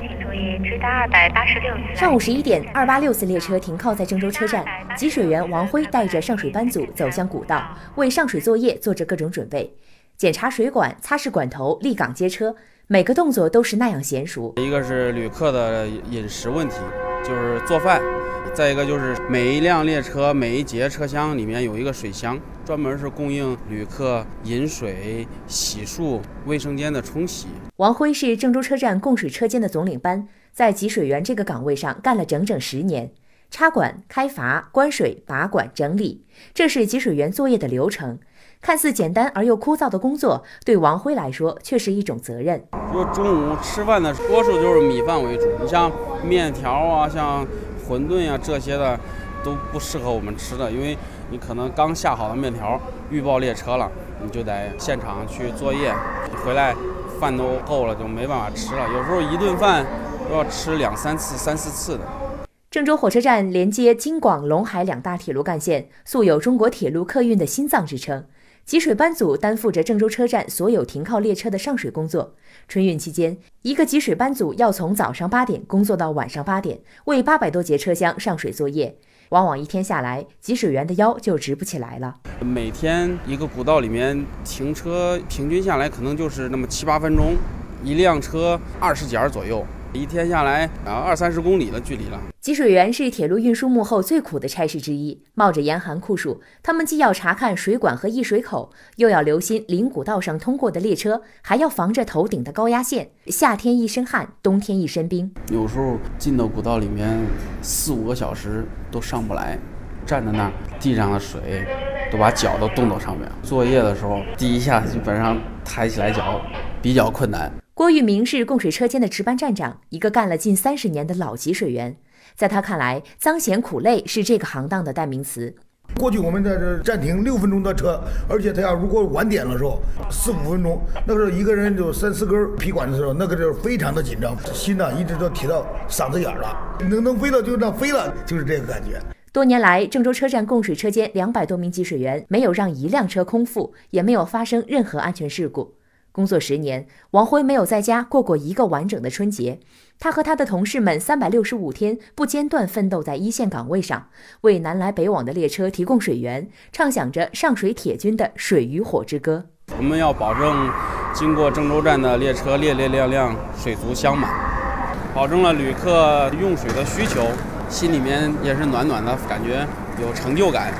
请注意，直达二百八十六次。上午十一点，二八六次列车停靠在郑州车站，集水员王辉带着上水班组走向古道，为上水作业做着各种准备，检查水管、擦拭管头、立岗接车，每个动作都是那样娴熟。一个是旅客的饮食问题，就是做饭；再一个就是每一辆列车每一节车厢里面有一个水箱，专门是供应旅客饮水、洗漱、卫生间的冲洗。王辉是郑州车站供水车间的总领班，在给水员这个岗位上干了整整十年，插管、开阀、关水、拔管、整理，这是给水员作业的流程。看似简单而又枯燥的工作，对王辉来说却是一种责任。说中午吃饭的多数就是米饭为主，你像面条啊、像馄饨呀这些的都不适合我们吃的，因为你可能刚下好的面条预报列车了，你就得现场去作业，你回来。饭都够了，就没办法吃了。有时候一顿饭都要吃两三次、三四次的。郑州火车站连接京广陇海两大铁路干线，素有“中国铁路客运的心脏”之称。集水班组担负着郑州车站所有停靠列车的上水工作。春运期间，一个集水班组要从早上八点工作到晚上八点，为八百多节车厢上水作业。往往一天下来，给水员的腰就直不起来了。每天一个古道里面停车，平均下来可能就是那么七八分钟，一辆车二十节左右。一天下来啊，二三十公里的距离了。集水源是铁路运输幕后最苦的差事之一，冒着严寒酷暑，他们既要查看水管和溢水口，又要留心临古道上通过的列车，还要防着头顶的高压线。夏天一身汗，冬天一身冰。有时候进到古道里面四五个小时都上不来，站在那儿，地上的水都把脚都冻到上面。作业的时候，第一下基本上抬起来脚比较困难。郭玉明是供水车间的值班站长，一个干了近三十年的老集水员。在他看来，脏咸苦累是这个行当的代名词。过去我们在这暂停六分钟的车，而且他要如果晚点的时候，四五分钟，那个时候一个人就三四根皮管的时候，那个就是非常的紧张，心呐一直都提到嗓子眼了，能能飞了就让飞了，就是这个感觉。多年来，郑州车站供水车间两百多名给水员没有让一辆车空腹，也没有发生任何安全事故。工作十年，王辉没有在家过过一个完整的春节。他和他的同事们三百六十五天不间断奋斗在一线岗位上，为南来北往的列车提供水源，唱响着上水铁军的水与火之歌。我们要保证经过郑州站的列车列列亮亮，水足香满，保证了旅客用水的需求，心里面也是暖暖的，感觉有成就感。